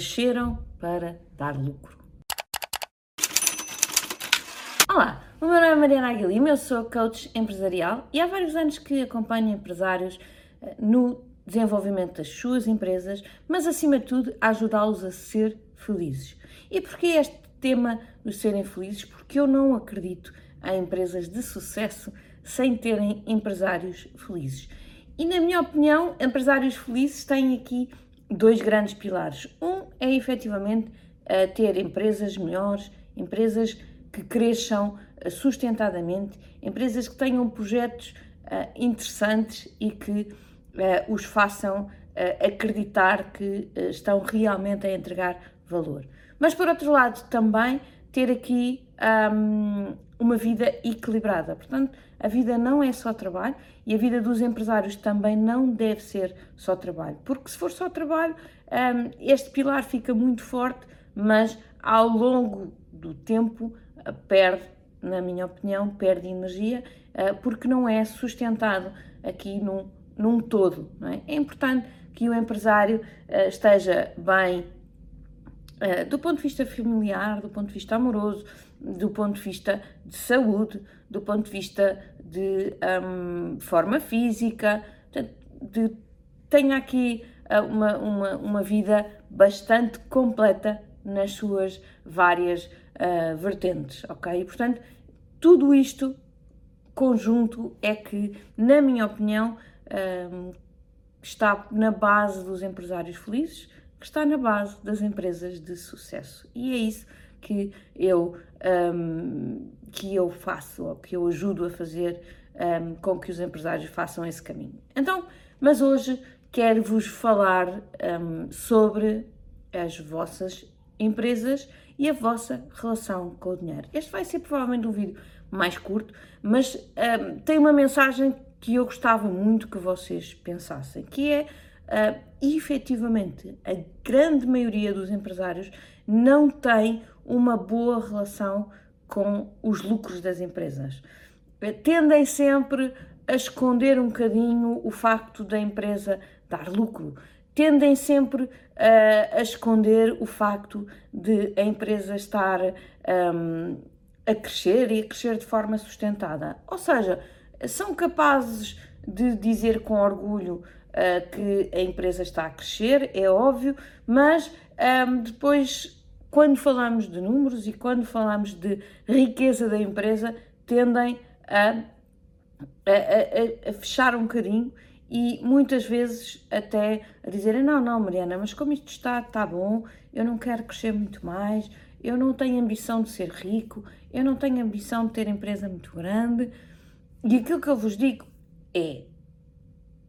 nasceram para dar lucro. Olá, o meu nome é Mariana Aguilima, eu sou coach empresarial e há vários anos que acompanho empresários eh, no desenvolvimento das suas empresas, mas acima de tudo ajudá-los a ser felizes. E porquê este tema dos serem felizes? Porque eu não acredito em empresas de sucesso sem terem empresários felizes. E na minha opinião, empresários felizes têm aqui dois grandes pilares. Um é efetivamente ter empresas melhores, empresas que cresçam eh, sustentadamente, empresas que tenham projetos uh, interessantes e que uh, os façam acreditar que estão realmente a entregar valor. Mas, por outro lado, também ter aqui um, uma vida equilibrada. Portanto, a vida não é só trabalho e a vida dos empresários também não deve ser só trabalho, porque se for só trabalho, um, este pilar fica muito forte, mas ao longo do tempo perde, na minha opinião, perde energia, uh, porque não é sustentado aqui num, num todo. É? é? importante que o empresário uh, esteja bem do ponto de vista familiar, do ponto de vista amoroso, do ponto de vista de saúde, do ponto de vista de um, forma física, de, tenha aqui uh, uma, uma, uma vida bastante completa nas suas várias uh, vertentes, ok? E, portanto, tudo isto conjunto é que, na minha opinião, um, está na base dos empresários felizes, que está na base das empresas de sucesso. E é isso que eu, um, que eu faço, ou que eu ajudo a fazer um, com que os empresários façam esse caminho. Então, mas hoje quero vos falar um, sobre as vossas empresas e a vossa relação com o dinheiro. Este vai ser provavelmente um vídeo mais curto, mas tem uma mensagem que eu gostava muito que vocês pensassem, que é uh, efetivamente a grande maioria dos empresários não tem uma boa relação com os lucros das empresas. Tendem sempre a esconder um bocadinho o facto da empresa dar lucro. Tendem sempre uh, a esconder o facto de a empresa estar um, a crescer e a crescer de forma sustentada. Ou seja, são capazes de dizer com orgulho uh, que a empresa está a crescer, é óbvio, mas um, depois quando falamos de números e quando falamos de riqueza da empresa, tendem a, a, a, a fechar um bocadinho e muitas vezes até a dizerem: Não, não, Mariana, mas como isto está, está bom, eu não quero crescer muito mais, eu não tenho ambição de ser rico, eu não tenho ambição de ter empresa muito grande. E aquilo que eu vos digo é: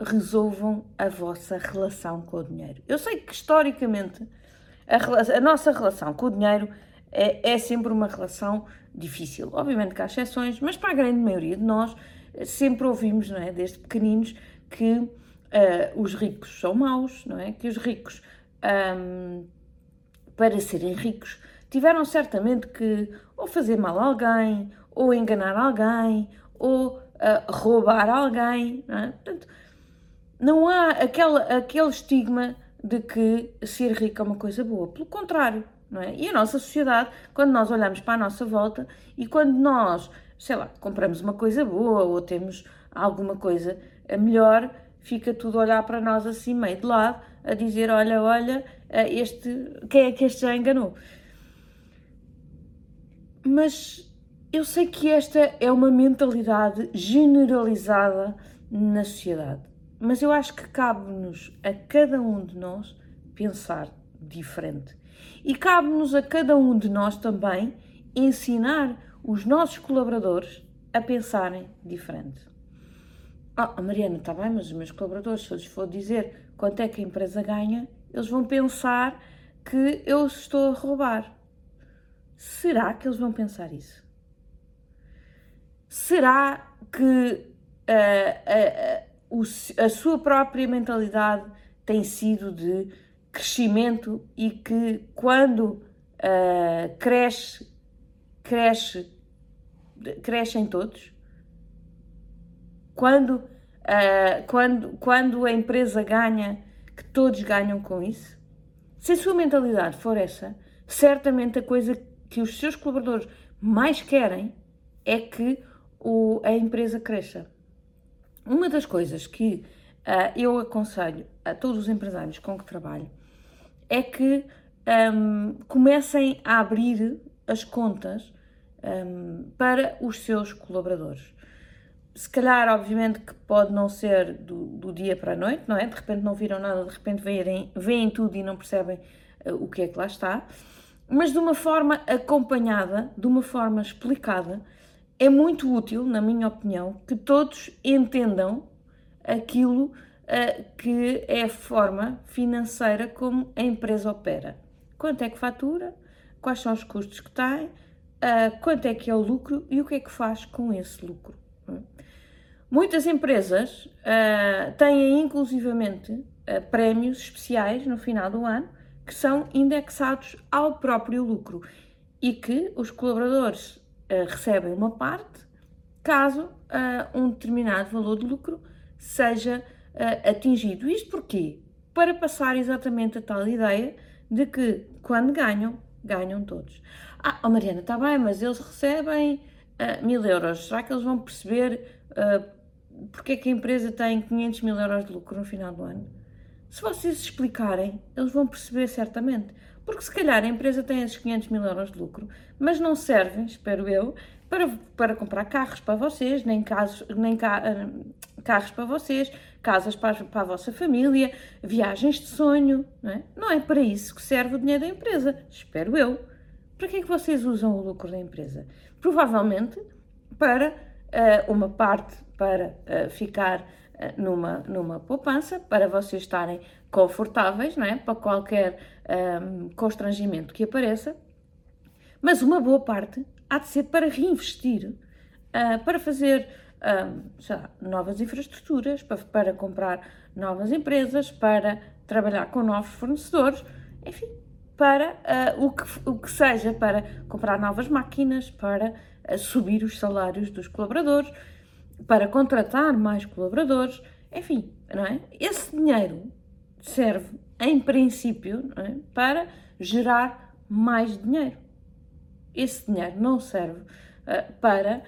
resolvam a vossa relação com o dinheiro. Eu sei que historicamente a, a nossa relação com o dinheiro é, é, sempre uma relação difícil. Obviamente que há exceções, mas para a grande maioria de nós sempre ouvimos, não é, desde pequeninos, que uh, os ricos são maus, não é? Que os ricos, um, para serem ricos, tiveram certamente que ou fazer mal a alguém, ou enganar alguém, ou uh, roubar alguém, não é? Portanto, não há aquele, aquele estigma de que ser rico é uma coisa boa. Pelo contrário, não é? E a nossa sociedade, quando nós olhamos para a nossa volta e quando nós, sei lá, compramos uma coisa boa ou temos alguma coisa melhor, fica tudo a olhar para nós assim, meio de lado, a dizer: olha, olha, eh, este, quem é que este já enganou? Mas eu sei que esta é uma mentalidade generalizada na sociedade. Mas eu acho que cabe-nos a cada um de nós pensar diferente. E cabe-nos a cada um de nós também ensinar os nossos colaboradores a pensarem diferente. Ah, Mariana, está bem, mas os meus colaboradores, se eu lhes for dizer quanto é que a empresa ganha, eles vão pensar que eu estou a roubar. Será que eles vão pensar isso? Será que uh, uh, o, a sua própria mentalidade tem sido de crescimento e que quando uh, cresce, cresce, crescem todos. Quando, uh, quando, quando a empresa ganha, que todos ganham com isso. Se a sua mentalidade for essa, certamente a coisa que os seus colaboradores mais querem é que o, a empresa cresça. Uma das coisas que uh, eu aconselho a todos os empresários com que trabalho é que um, comecem a abrir as contas um, para os seus colaboradores. Se calhar, obviamente, que pode não ser do, do, dia para a noite, não é? De repente não viram nada, de repente veem, veem tudo e não percebem uh, o que é que lá está. Mas de uma forma acompanhada, de uma forma explicada, é muito útil, na minha opinião, que todos entendam aquilo uh, que é a forma financeira como a empresa opera. Quanto é que fatura, quais são os custos que tem, uh, quanto é que é o lucro e o que é que faz com esse lucro. É? Muitas empresas uh, têm inclusivamente prémios especiais no final do ano que são indexados ao próprio lucro e que os colaboradores recebem uma parte caso um determinado valor de lucro seja uh, atingido. Isto porquê? Para passar exatamente a tal ideia de que quando ganham, ganham todos. Ah, oh Mariana, está bem, mas eles recebem uh, mil euros. Será que eles vão perceber uh, porque é que a empresa tem 500 mil euros de lucro no final do ano? Se vocês explicarem, eles vão perceber certamente. Porque se calhar a empresa tem esses 500 mil euros de lucro, mas não servem, espero eu, para, para comprar carros para vocês, nem, casos, nem ca, carros para vocês, casas para, para a vossa família, viagens de sonho. Não é? não é para isso que serve o dinheiro da empresa, espero eu. Para que é que vocês usam o lucro da empresa? Provavelmente para uh, uma parte para uh, ficar uh, numa, numa poupança, para vocês estarem confortáveis, não é? para qualquer um, constrangimento que apareça, mas uma boa parte há de ser para reinvestir, para fazer lá, novas infraestruturas, para, para comprar novas empresas, para trabalhar com novos fornecedores, enfim, para uh, o, que, o que seja, para comprar novas máquinas, para uh, subir os salários dos colaboradores, para contratar mais colaboradores, enfim, não é? Esse dinheiro serve, em princípio, é? para gerar mais dinheiro. Esse dinheiro não serve uh, para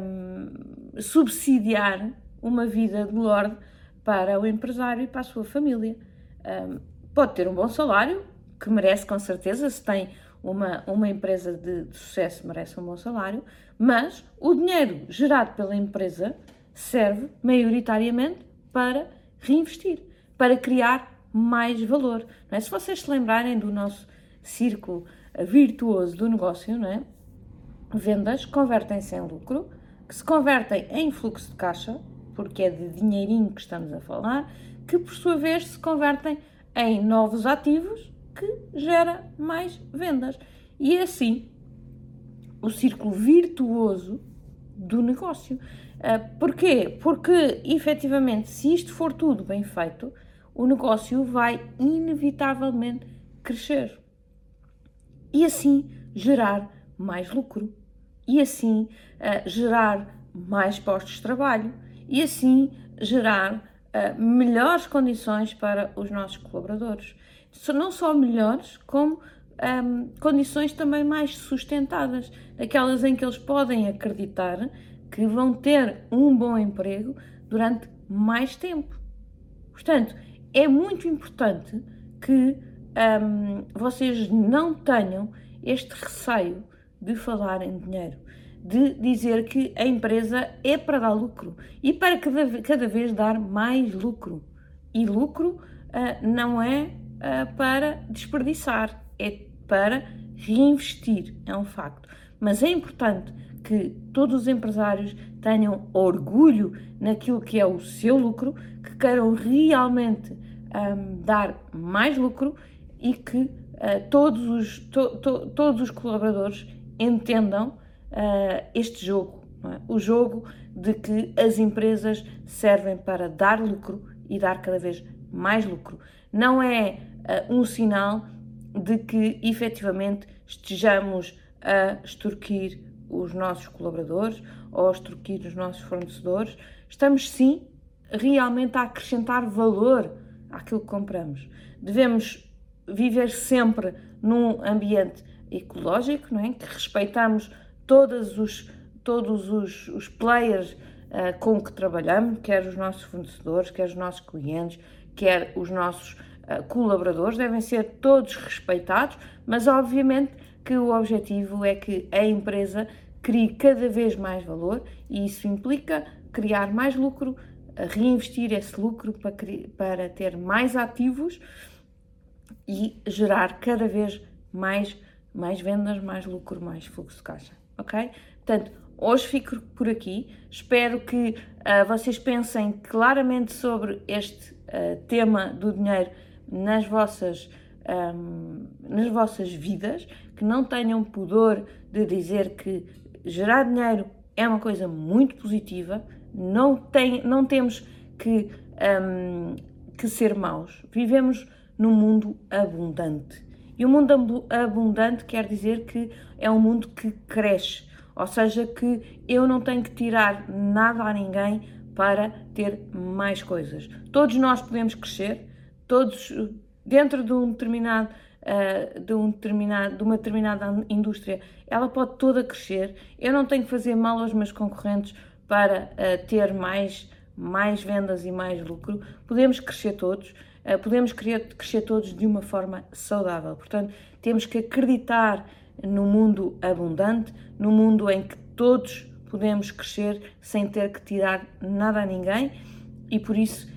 um, subsidiar uma vida de lorde para o empresário e para a sua família. Um, pode ter um bom salário, que merece com certeza, se tem uma, uma empresa de, de, sucesso, merece um bom salário, mas o dinheiro gerado pela empresa serve maioritariamente para reinvestir, para criar mais valor. É? Se vocês se lembrarem do nosso círculo virtuoso do negócio, não é? vendas convertem-se em lucro, que se convertem em fluxo de caixa, porque é de dinheirinho que estamos a falar, que por sua vez se convertem em novos ativos, que gera mais vendas. E é assim o círculo virtuoso do negócio. Ah, porquê? Porque, efetivamente, se isto for tudo bem feito, o negócio vai inevitavelmente crescer e assim gerar mais lucro e assim uh, gerar mais postos de trabalho e assim gerar uh, melhores condições para os nossos colaboradores. Não só melhores, como um, condições também mais sustentadas, aquelas em que eles podem acreditar que vão ter um bom emprego durante mais tempo. Portanto, é muito importante que um, vocês não tenham este receio de falar em dinheiro, de dizer que a empresa é para dar lucro e para cada, cada vez dar mais lucro. E lucro uh, não é uh, para desperdiçar, é para reinvestir, é um facto. Mas é importante que todos os empresários tenham orgulho naquilo que é o seu lucro, que queiram realmente um, dar mais lucro e que uh, todos, os, to, to, todos os colaboradores entendam uh, este jogo, é? o jogo de que as empresas servem para dar lucro e dar cada vez mais lucro. Não é uh, um sinal de que efetivamente estejamos a extorquir os nossos colaboradores ou a extorquir os nossos fornecedores. Estamos sim realmente a acrescentar valor àquilo que compramos. Devemos viver sempre num ambiente ecológico, não é? que respeitamos todos os, todos os, os players uh, com que trabalhamos, quer os nossos fornecedores, quer os nossos clientes, quer os nossos uh, colaboradores, devem ser todos respeitados, mas obviamente que o objetivo é que a empresa crie cada vez mais valor e isso implica criar mais lucro, reinvestir esse lucro para, para ter mais ativos e gerar cada vez mais, mais vendas, mais lucro, mais fluxo de caixa, ok? Portanto, hoje fico por aqui. Espero que uh, vocês pensem claramente sobre este uh, tema do dinheiro nas vossas um, nas vossas vidas, que não tenham pudor de dizer que gerar dinheiro é uma coisa muito positiva, não, tem, não temos que, um, que ser maus. Vivemos num mundo abundante. E o mundo abundante quer dizer que é um mundo que cresce, ou seja, que eu não tenho que tirar nada a ninguém para ter mais coisas. Todos nós podemos crescer, todos dentro de um determinado uh, de, um determinado, de uma determinada indústria, ela pode toda crescer. Eu não tenho que fazer mal aos meus concorrentes para uh, ter mais, mais vendas e mais lucro. Podemos crescer todos, uh, podemos crescer todos de uma forma saudável. Portanto, temos que acreditar no mundo abundante, no mundo em que todos podemos crescer sem ter que tirar nada a ninguém e por isso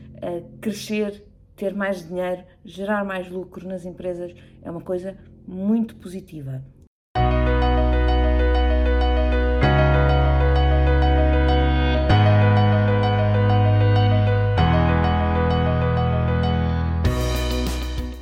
crescer ter mais dinheiro, gerar mais lucro nas empresas é uma coisa muito positiva.